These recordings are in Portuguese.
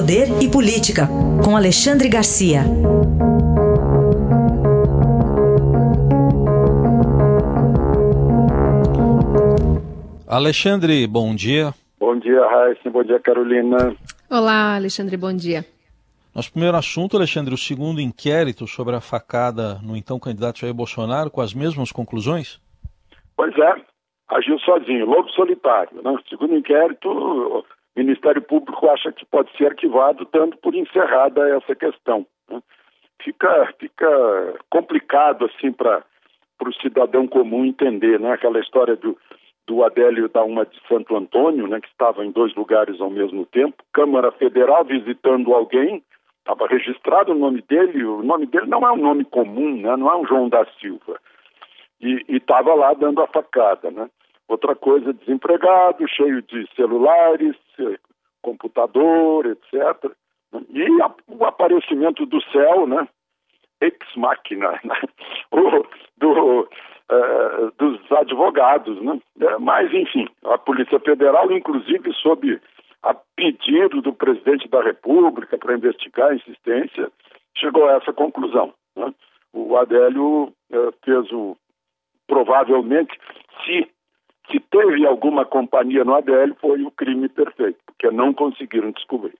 Poder e Política, com Alexandre Garcia. Alexandre, bom dia. Bom dia, Raíssa. Bom dia, Carolina. Olá, Alexandre, bom dia. Nosso primeiro assunto, Alexandre, o segundo inquérito sobre a facada no então candidato Jair Bolsonaro, com as mesmas conclusões? Pois é, agiu sozinho, lobo solitário. Né? Segundo inquérito, o Ministério Público acha que pode ser arquivado, dando por encerrada essa questão. Né? Fica, fica complicado assim para o cidadão comum entender, né? Aquela história do, do Adélio da uma de Santo Antônio, né? Que estava em dois lugares ao mesmo tempo, Câmara Federal visitando alguém, estava registrado o nome dele, o nome dele não é um nome comum, né? Não é um João da Silva. E estava lá dando a facada, né? Outra coisa, desempregado, cheio de celulares, computador, etc. E a, o aparecimento do céu, né? Ex máquina, né? o, do, uh, dos advogados, né? É, mas, enfim, a Polícia Federal, inclusive, sob a pedido do presidente da República para investigar a insistência, chegou a essa conclusão. Né? O Adélio uh, fez o provavelmente, se se teve alguma companhia no ADL, foi o crime perfeito, porque não conseguiram descobrir.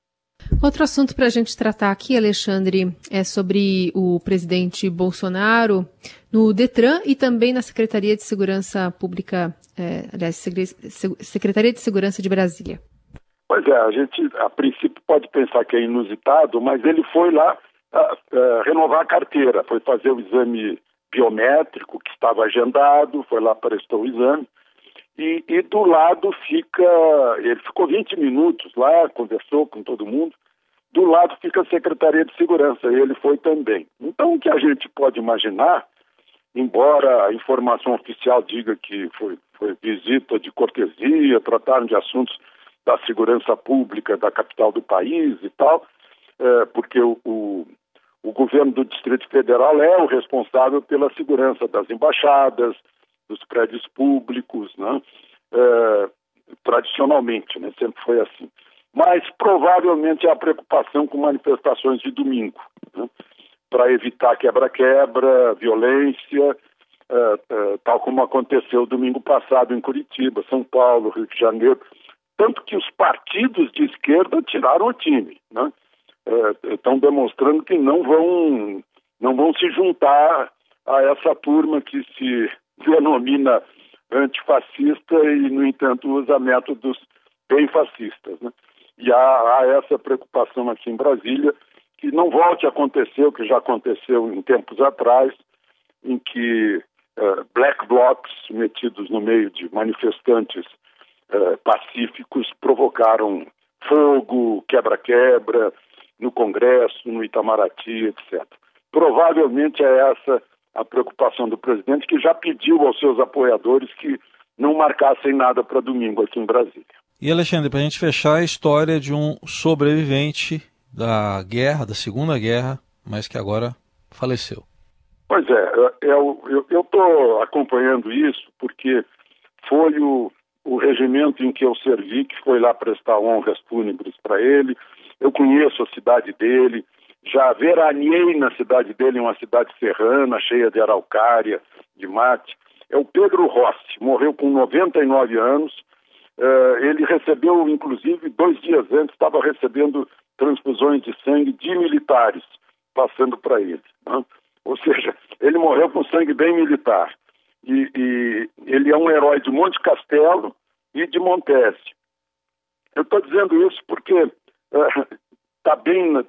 Outro assunto para a gente tratar aqui, Alexandre, é sobre o presidente Bolsonaro no Detran e também na Secretaria de Segurança Pública, é, aliás, Secretaria de Segurança de Brasília. Pois é, a gente a princípio pode pensar que é inusitado, mas ele foi lá uh, uh, renovar a carteira, foi fazer o exame biométrico que estava agendado, foi lá, prestou o exame, e, e, do lado fica, ele ficou 20 minutos lá, conversou com todo mundo, do lado fica a Secretaria de Segurança, e ele foi também. Então, o que a gente pode imaginar, embora a informação oficial diga que foi, foi visita de cortesia, trataram de assuntos da segurança pública da capital do país e tal, é, porque o, o, o governo do Distrito Federal é o responsável pela segurança das embaixadas, dos prédios públicos, né? É, tradicionalmente, né? sempre foi assim. Mas provavelmente há preocupação com manifestações de domingo, né? para evitar quebra-quebra, violência, é, é, tal como aconteceu domingo passado em Curitiba, São Paulo, Rio de Janeiro. Tanto que os partidos de esquerda tiraram o time, né? estão demonstrando que não vão, não vão se juntar a essa turma que se denomina antifascista e, no entanto, usa métodos bem fascistas. Né? E há, há, essa preocupação aqui em Brasília que não volte a acontecer o que já aconteceu em tempos atrás, em que uh, black blocs metidos no meio de manifestantes uh, pacíficos provocaram fogo, quebra-quebra no Congresso, no Itamaraty, etc. Provavelmente é essa a preocupação do presidente, que já pediu aos seus apoiadores que não marcassem nada para domingo aqui em Brasília. E Alexandre, para a gente fechar a história de um sobrevivente da guerra, da Segunda Guerra, mas que agora faleceu. Pois é, eu estou acompanhando isso porque foi o, o regimento em que eu servi que foi lá prestar honras fúnebres para ele. Eu conheço a cidade dele, já veraneei na cidade dele, uma cidade serrana, cheia de araucária, de mate. É o Pedro Rossi, morreu com 99 anos. Uh, ele recebeu, inclusive, dois dias antes, estava recebendo transfusões de sangue de militares, passando para ele. Né? Ou seja, ele morreu com sangue bem militar. E, e, ele é um herói de Monte Castelo e de Montese. Eu estou dizendo isso porque está uh, bem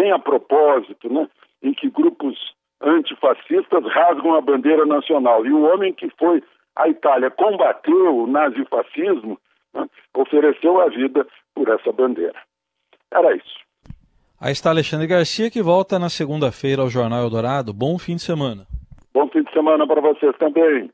bem a propósito, né, em que grupos antifascistas rasgam a bandeira nacional. E o homem que foi à Itália combateu o nazifascismo né, ofereceu a vida por essa bandeira. Era isso. Aí está Alexandre Garcia, que volta na segunda-feira ao Jornal Eldorado. Bom fim de semana. Bom fim de semana para vocês também.